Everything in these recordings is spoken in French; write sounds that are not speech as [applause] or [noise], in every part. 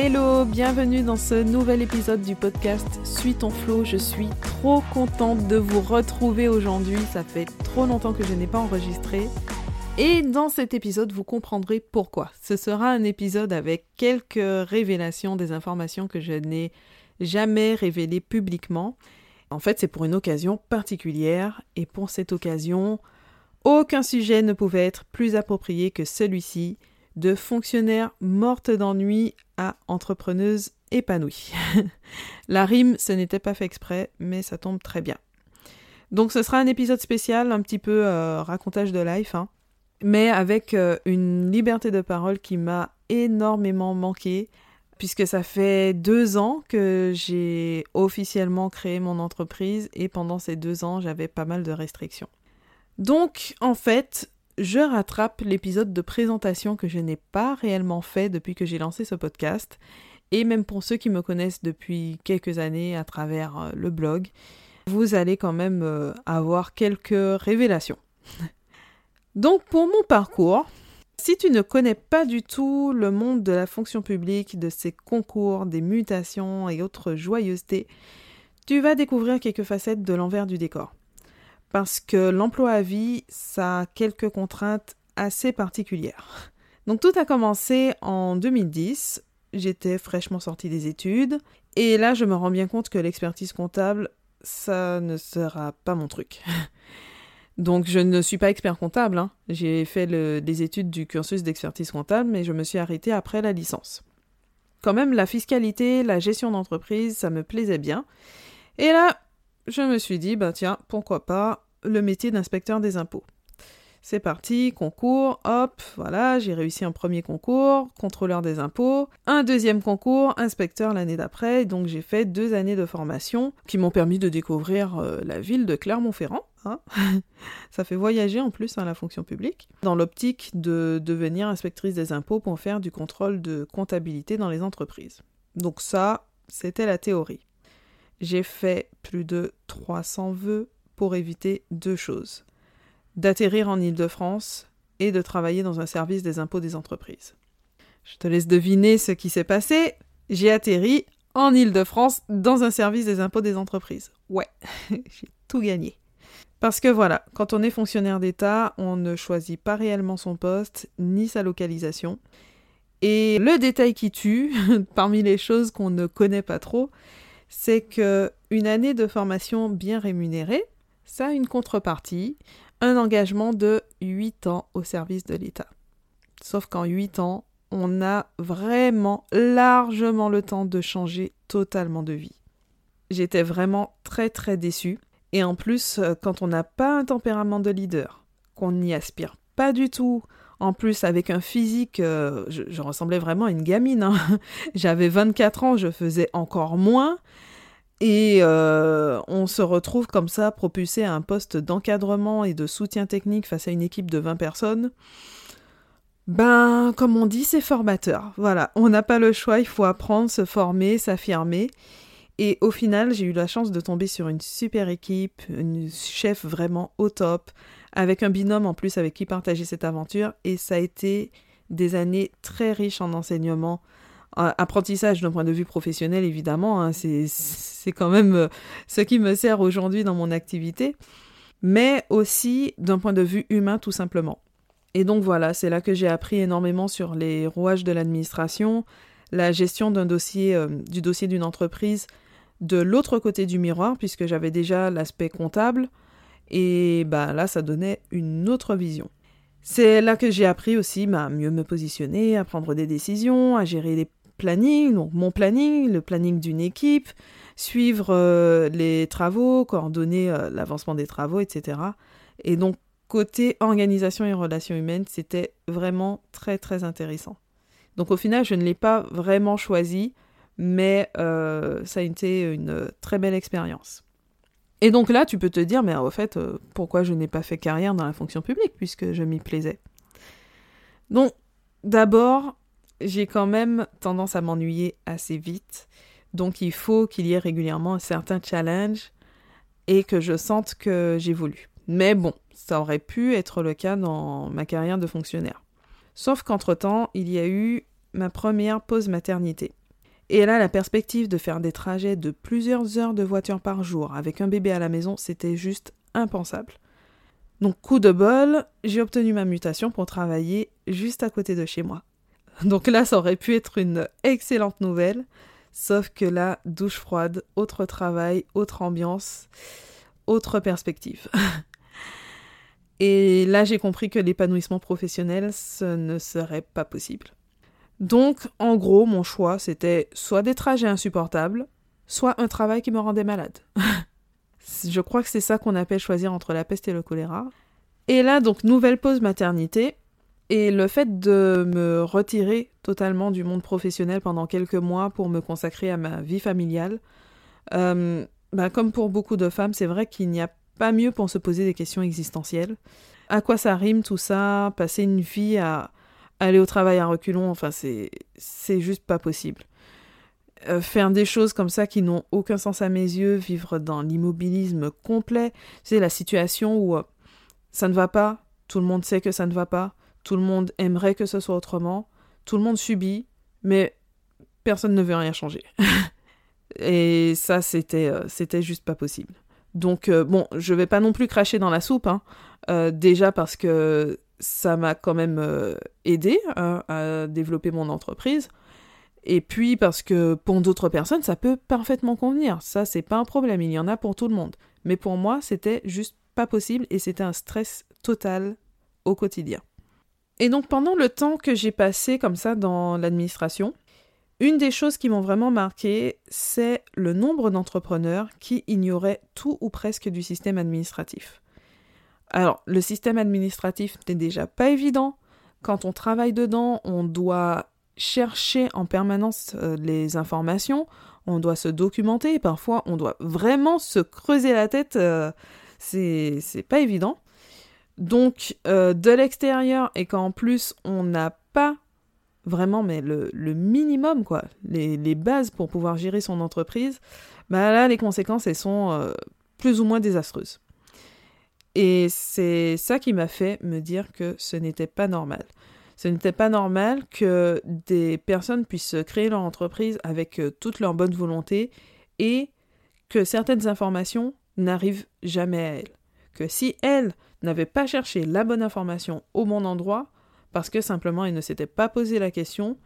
Hello, bienvenue dans ce nouvel épisode du podcast Suis ton flow. Je suis trop contente de vous retrouver aujourd'hui. Ça fait trop longtemps que je n'ai pas enregistré. Et dans cet épisode, vous comprendrez pourquoi. Ce sera un épisode avec quelques révélations des informations que je n'ai jamais révélées publiquement. En fait, c'est pour une occasion particulière et pour cette occasion, aucun sujet ne pouvait être plus approprié que celui-ci de fonctionnaire morte d'ennui à entrepreneuse épanouie. [laughs] La rime, ce n'était pas fait exprès, mais ça tombe très bien. Donc ce sera un épisode spécial, un petit peu euh, racontage de life, hein, mais avec euh, une liberté de parole qui m'a énormément manqué, puisque ça fait deux ans que j'ai officiellement créé mon entreprise et pendant ces deux ans, j'avais pas mal de restrictions. Donc, en fait, je rattrape l'épisode de présentation que je n'ai pas réellement fait depuis que j'ai lancé ce podcast. Et même pour ceux qui me connaissent depuis quelques années à travers euh, le blog, vous allez quand même euh, avoir quelques révélations. [laughs] Donc pour mon parcours, si tu ne connais pas du tout le monde de la fonction publique, de ses concours, des mutations et autres joyeusetés, tu vas découvrir quelques facettes de l'envers du décor parce que l'emploi à vie, ça a quelques contraintes assez particulières. Donc tout a commencé en 2010, j'étais fraîchement sortie des études, et là je me rends bien compte que l'expertise comptable, ça ne sera pas mon truc. [laughs] Donc je ne suis pas expert comptable, hein. j'ai fait les études du cursus d'expertise comptable, mais je me suis arrêtée après la licence. Quand même, la fiscalité, la gestion d'entreprise, ça me plaisait bien. Et là, je me suis dit, bah tiens, pourquoi pas le métier d'inspecteur des impôts. C'est parti, concours, hop, voilà, j'ai réussi un premier concours, contrôleur des impôts, un deuxième concours, inspecteur l'année d'après, donc j'ai fait deux années de formation qui m'ont permis de découvrir euh, la ville de Clermont-Ferrand. Hein. [laughs] Ça fait voyager en plus à hein, la fonction publique, dans l'optique de devenir inspectrice des impôts pour faire du contrôle de comptabilité dans les entreprises. Donc ça, c'était la théorie j'ai fait plus de 300 vœux pour éviter deux choses. D'atterrir en Île-de-France et de travailler dans un service des impôts des entreprises. Je te laisse deviner ce qui s'est passé. J'ai atterri en Île-de-France dans un service des impôts des entreprises. Ouais, [laughs] j'ai tout gagné. Parce que voilà, quand on est fonctionnaire d'État, on ne choisit pas réellement son poste ni sa localisation. Et le détail qui tue, [laughs] parmi les choses qu'on ne connaît pas trop, c'est que une année de formation bien rémunérée, ça a une contrepartie, un engagement de 8 ans au service de l'État. Sauf qu'en 8 ans, on a vraiment largement le temps de changer totalement de vie. J'étais vraiment très très déçue. Et en plus, euh, quand on n'a pas un tempérament de leader, qu'on n'y aspire pas du tout, en plus, avec un physique, euh, je, ressemblais vraiment à une gamine. Hein. [laughs] J'avais 24 ans, je faisais encore moins. Et euh, on se retrouve comme ça, propulsé à un poste d'encadrement et de soutien technique face à une équipe de 20 personnes. Ben, comme on dit, c'est formateur. Voilà, on n'a pas le choix, il faut apprendre, se former, s'affirmer. Et au final, j'ai eu la chance de tomber sur une super équipe, une chef vraiment au top, avec un binôme en plus avec qui partager cette aventure. Et ça a été des années très riches en enseignement, apprentissage d'un point de vue professionnel évidemment, hein, c'est quand même euh, ce qui me sert aujourd'hui dans mon activité, mais aussi d'un point de vue humain tout simplement. Et donc voilà, c'est là que j'ai appris énormément sur les rouages de l'administration, la gestion d'un dossier, euh, du dossier d'une entreprise de l'autre côté du miroir, puisque j'avais déjà l'aspect comptable, et bah là ça donnait une autre vision. C'est là que j'ai appris aussi bah, à mieux me positionner, à prendre des décisions, à gérer les plannings, donc mon planning, le planning d'une équipe, suivre euh, les travaux, coordonner euh, l'avancement des travaux, etc. Et donc côté organisation et relations humaines, c'était vraiment très très intéressant. Donc au final, je ne l'ai pas vraiment choisi, mais euh, ça a été une très belle expérience. Et donc là, tu peux te dire, mais au fait, euh, pourquoi je n'ai pas fait carrière dans la fonction publique puisque je m'y plaisais? Donc, d'abord, j'ai quand même tendance à m'ennuyer assez vite. Donc, il faut qu'il y ait régulièrement un certain challenge et que je sente que j'évolue. Mais bon, ça aurait pu être le cas dans ma carrière de fonctionnaire. Sauf qu'entre-temps, il y a eu ma première pause maternité. Et là, la perspective de faire des trajets de plusieurs heures de voiture par jour avec un bébé à la maison, c'était juste impensable. Donc, coup de bol, j'ai obtenu ma mutation pour travailler juste à côté de chez moi. [laughs] Donc là, ça aurait pu être une excellente nouvelle, sauf que là, douche froide, autre travail, autre ambiance, autre perspective. [laughs] Et là, j'ai compris que l'épanouissement professionnel, ce ne serait pas possible. Donc, en gros, mon choix, c'était soit des trajets insupportables, soit un travail qui me rendait malade. [laughs] Je crois que c'est ça qu'on appelle choisir entre la peste et le choléra. Et là, donc, nouvelle pause maternité. Et le fait de me retirer totalement du monde professionnel pendant quelques mois pour me consacrer à ma vie familiale, euh, bah, comme pour beaucoup de femmes, c'est vrai qu'il n'y a pas mieux pour se poser des questions existentielles. À quoi ça rime tout ça? Passer une vie à aller au travail à reculons, enfin c'est juste pas possible. Euh, faire des choses comme ça qui n'ont aucun sens à mes yeux, vivre dans l'immobilisme complet, c'est la situation où euh, ça ne va pas, tout le monde sait que ça ne va pas, tout le monde aimerait que ce soit autrement, tout le monde subit, mais personne ne veut rien changer. [laughs] Et ça, c'était euh, c'était juste pas possible. Donc bon, je vais pas non plus cracher dans la soupe, hein. déjà parce que ça m'a quand même euh, aidé hein, à développer mon entreprise. Et puis parce que pour d'autres personnes, ça peut parfaitement convenir. Ça, c'est pas un problème. Il y en a pour tout le monde. Mais pour moi, c'était juste pas possible et c'était un stress total au quotidien. Et donc pendant le temps que j'ai passé comme ça dans l'administration, une des choses qui m'ont vraiment marqué, c'est le nombre d'entrepreneurs qui ignoraient tout ou presque du système administratif. Alors, le système administratif n'est déjà pas évident. Quand on travaille dedans, on doit chercher en permanence euh, les informations, on doit se documenter, et parfois on doit vraiment se creuser la tête, euh, c'est pas évident. Donc, euh, de l'extérieur, et qu'en plus on n'a pas vraiment mais le, minimum, quoi, les, bases pour pouvoir gérer son entreprise, bah là, les conséquences, elles sont plus ou moins désastreuses. Et c'est ça qui m'a fait me dire que ce n'était pas normal. Ce n'était pas normal que des personnes puissent créer leur entreprise avec euh, toute leur bonne volonté et que certaines informations n'arrivent jamais à elles. Que si elles n'avaient pas cherché la bonne information au bon endroit, parce que simplement elles ne s'étaient pas posé la question,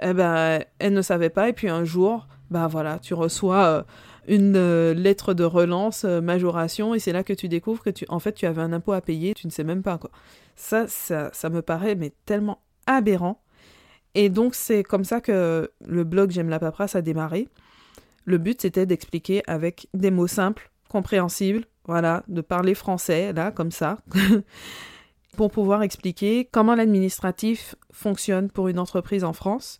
eh ben, elles ne savaient pas, et puis un jour, bah voilà, tu reçois euh, une euh, lettre de relance, euh, majoration, et c'est là que tu découvres que tu, en fait, tu avais un impôt à payer, tu ne sais même pas quoi. Ça, ça, ça me paraît mais tellement aberrant. Et donc c'est comme ça que le blog J'aime la paperasse a démarré. Le but c'était d'expliquer avec des mots simples, compréhensibles, voilà, de parler français là comme ça. [laughs] pour pouvoir expliquer comment l'administratif fonctionne pour une entreprise en France.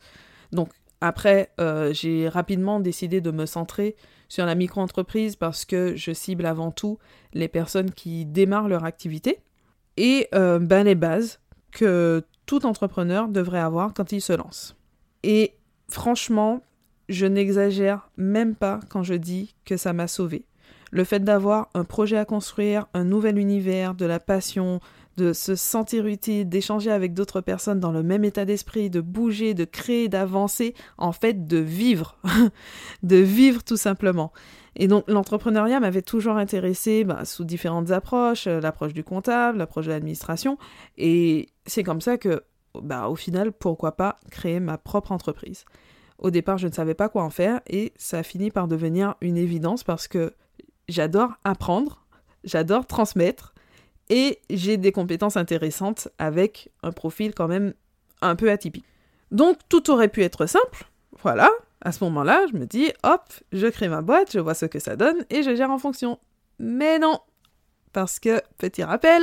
Donc après, euh, j'ai rapidement décidé de me centrer sur la micro-entreprise parce que je cible avant tout les personnes qui démarrent leur activité et euh, ben, les bases que tout entrepreneur devrait avoir quand il se lance. Et franchement, je n'exagère même pas quand je dis que ça m'a sauvé. Le fait d'avoir un projet à construire, un nouvel univers, de la passion, de se sentir utile, d'échanger avec d'autres personnes dans le même état d'esprit, de bouger, de créer, d'avancer, en fait de vivre, [laughs] de vivre tout simplement. Et donc l'entrepreneuriat m'avait toujours intéressé bah, sous différentes approches, euh, l'approche du comptable, l'approche de l'administration, et c'est comme ça que, bah, au final, pourquoi pas créer ma propre entreprise. Au départ, je ne savais pas quoi en faire, et ça a fini par devenir une évidence parce que j'adore apprendre, j'adore transmettre, et j'ai des compétences intéressantes avec un profil quand même un peu atypique. Donc tout aurait pu être simple, voilà. À ce moment-là, je me dis, hop, je crée ma boîte, je vois ce que ça donne et je gère en fonction. Mais non, parce que, petit rappel,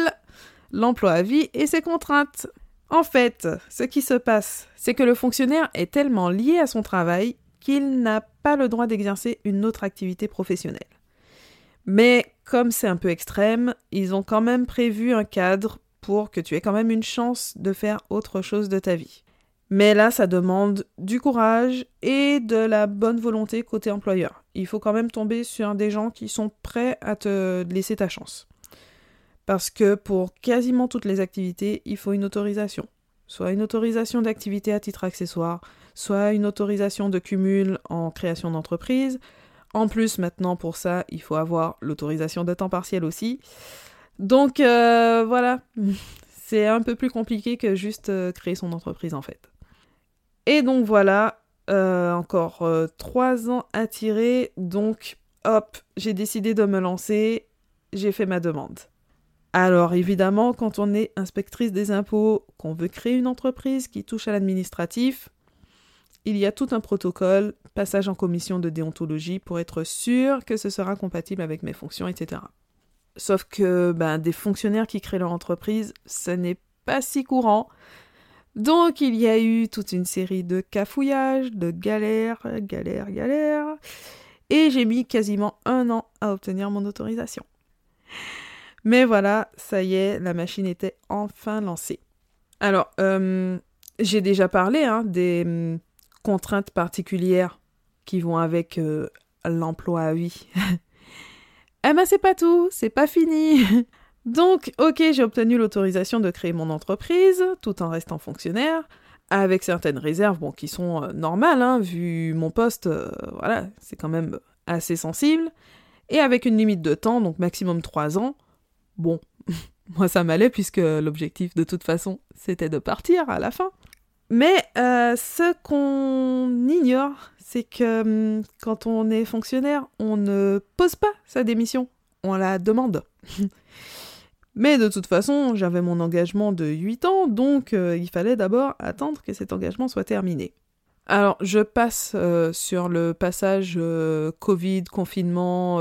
l'emploi à vie et ses contraintes. En fait, ce qui se passe, c'est que le fonctionnaire est tellement lié à son travail qu'il n'a pas le droit d'exercer une autre activité professionnelle. Mais comme c'est un peu extrême, ils ont quand même prévu un cadre pour que tu aies quand même une chance de faire autre chose de ta vie. Mais là, ça demande du courage et de la bonne volonté côté employeur. Il faut quand même tomber sur des gens qui sont prêts à te laisser ta chance. Parce que pour quasiment toutes les activités, il faut une autorisation. soit une autorisation d'activité à titre accessoire, soit une autorisation de cumul en création d'entreprise. En plus, maintenant, pour ça, il faut avoir l'autorisation de temps partiel aussi. Donc euh, voilà, [laughs] c'est un peu plus compliqué que juste euh, créer son entreprise en fait. Et donc voilà, euh, encore trois ans à tirer, donc hop, j'ai décidé de me lancer, j'ai fait ma demande. Alors évidemment, quand on est inspectrice des impôts, qu'on veut créer une entreprise qui touche à l'administratif, il y a tout un protocole, passage en commission de déontologie pour être sûr que ce sera compatible avec mes fonctions, etc. Sauf que ben, des fonctionnaires qui créent leur entreprise, ce n'est pas si courant. Donc il y a eu toute une série de cafouillages, de galères, galères, galères. Et j'ai mis quasiment un an à obtenir mon autorisation. Mais voilà, ça y est, la machine était enfin lancée. Alors, euh, j'ai déjà parlé hein, des contraintes particulières qui vont avec euh, l'emploi à vie. [laughs] eh ben c'est pas tout, c'est pas fini. [laughs] Donc, ok, j'ai obtenu l'autorisation de créer mon entreprise, tout en restant fonctionnaire, avec certaines réserves, bon, qui sont euh, normales, hein, vu mon poste, voilà, c'est quand même assez sensible, et avec une limite de temps, donc maximum 3 ans, Bon, [laughs] moi ça m'allait puisque l'objectif de toute façon c'était de partir à la fin. Mais euh, ce qu'on ignore, c'est que hum, quand on est fonctionnaire, on ne pose pas sa démission, on la demande. [laughs] Mais de toute façon, j'avais mon engagement de 8 ans, donc euh, il fallait d'abord attendre que cet engagement soit terminé. Alors, je passe euh, sur le passage Covid, confinement,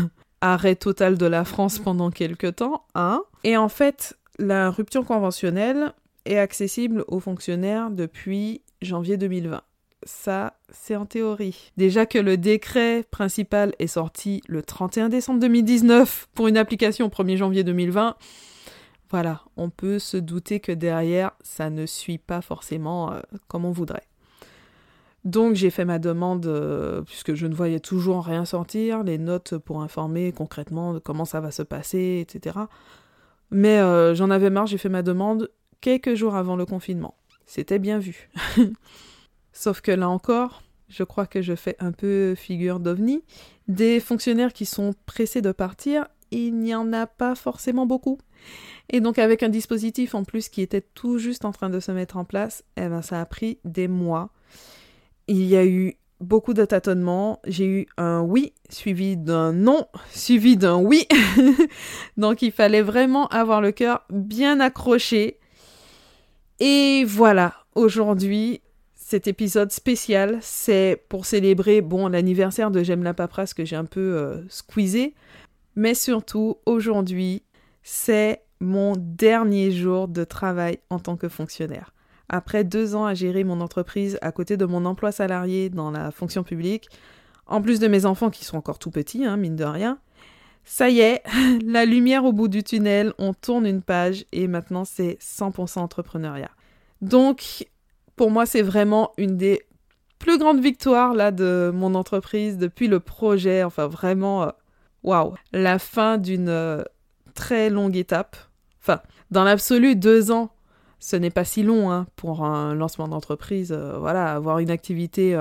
[laughs] arrêt total de la France pendant quelques temps, hein. Et en fait, la rupture conventionnelle accessible aux fonctionnaires depuis janvier 2020. Ça, c'est en théorie. Déjà que le décret principal est sorti le 31 décembre 2019 pour une application au 1er janvier 2020, voilà, on peut se douter que derrière, ça ne suit pas forcément euh, comme on voudrait. Donc j'ai fait ma demande euh, puisque je ne voyais toujours rien sortir, les notes pour informer concrètement de comment ça va se passer, etc. Mais euh, j'en avais marre, j'ai fait ma demande quelques jours avant le confinement. C'était bien vu. [laughs] Sauf que là encore, je crois que je fais un peu figure d'ovni. Des fonctionnaires qui sont pressés de partir, il n'y en a pas forcément beaucoup. Et donc avec un dispositif en plus qui était tout juste en train de se mettre en place, eh ben ça a pris des mois il y a eu beaucoup de tâtonnements. J'ai eu un oui suivi d'un non suivi d'un oui. [laughs] Donc il fallait vraiment avoir le cœur bien accroché. Et voilà, aujourd'hui, cet épisode spécial, c'est pour célébrer bon l'anniversaire de J'aime la paperasse que j'ai un peu euh, squeezé, mais surtout aujourd'hui, c'est mon dernier jour de travail en tant que fonctionnaire. Après deux ans à gérer mon entreprise à côté de mon emploi salarié dans la fonction publique, en plus de mes enfants qui sont encore tout petits, hein, mine de rien, ça y est, [laughs] la lumière au bout du tunnel, on tourne une page et maintenant c'est 100% entrepreneuriat. Donc, pour moi, c'est vraiment une des plus grandes victoires là de mon entreprise depuis le projet. Enfin, vraiment, euh, waouh, la fin d'une euh, très longue étape. Enfin, dans l'absolu, deux ans ce n'est pas si long hein, pour un lancement d'entreprise. Euh, voilà, avoir une activité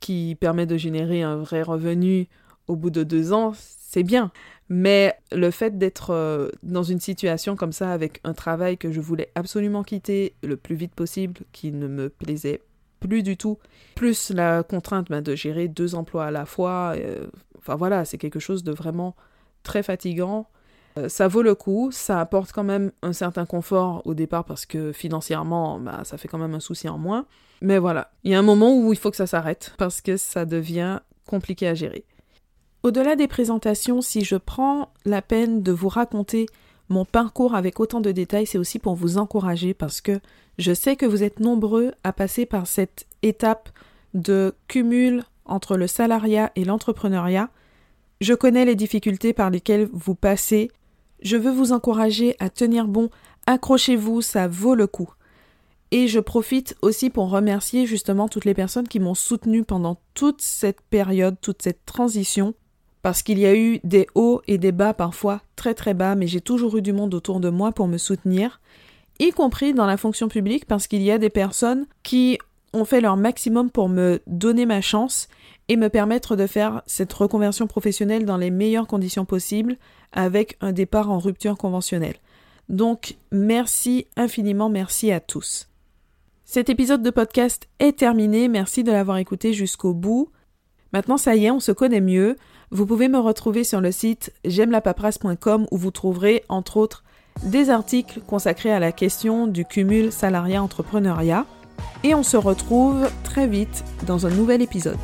qui permet de générer un vrai revenu au bout de deux ans, c'est bien. Mais le fait d'être euh, dans une situation comme ça avec un travail que je voulais absolument quitter le plus vite possible, qui ne me plaisait plus du tout, plus la contrainte ben, de gérer deux emplois à la fois, enfin voilà, c'est quelque chose de vraiment très fatigant euh, ça vaut le coup, ça apporte quand même un certain confort au départ parce que financièrement, bah, ça fait quand même un souci en moins. Mais voilà, il y a un moment où il faut que ça s'arrête parce que ça devient compliqué à gérer. Au-delà des présentations, si je prends la peine de vous raconter mon parcours avec autant de détails, c'est aussi pour vous encourager parce que je sais que vous êtes nombreux à passer par cette étape de cumul entre le salariat et l'entrepreneuriat. Je connais les difficultés par lesquelles vous passez je veux vous encourager à tenir bon, accrochez-vous, ça vaut le coup. Et je profite aussi pour remercier justement toutes les personnes qui m'ont soutenu pendant toute cette période, toute cette transition, parce qu'il y a eu des hauts et des bas parfois très très bas, mais j'ai toujours eu du monde autour de moi pour me soutenir. y compris dans la fonction publique, parce qu'il y a des personnes qui ont fait leur maximum pour me donner ma chance et me permettre de faire cette reconversion professionnelle dans les meilleures conditions possibles avec un départ en rupture conventionnelle. Donc, merci infiniment, merci à tous. Cet épisode de podcast est terminé, merci de l'avoir écouté jusqu'au bout. Maintenant, ça y est, on se connaît mieux. Vous pouvez me retrouver sur le site j'aime où vous trouverez, entre autres, des articles consacrés à la question du cumul salariat-entrepreneuriat. Et on se retrouve très vite dans un nouvel épisode.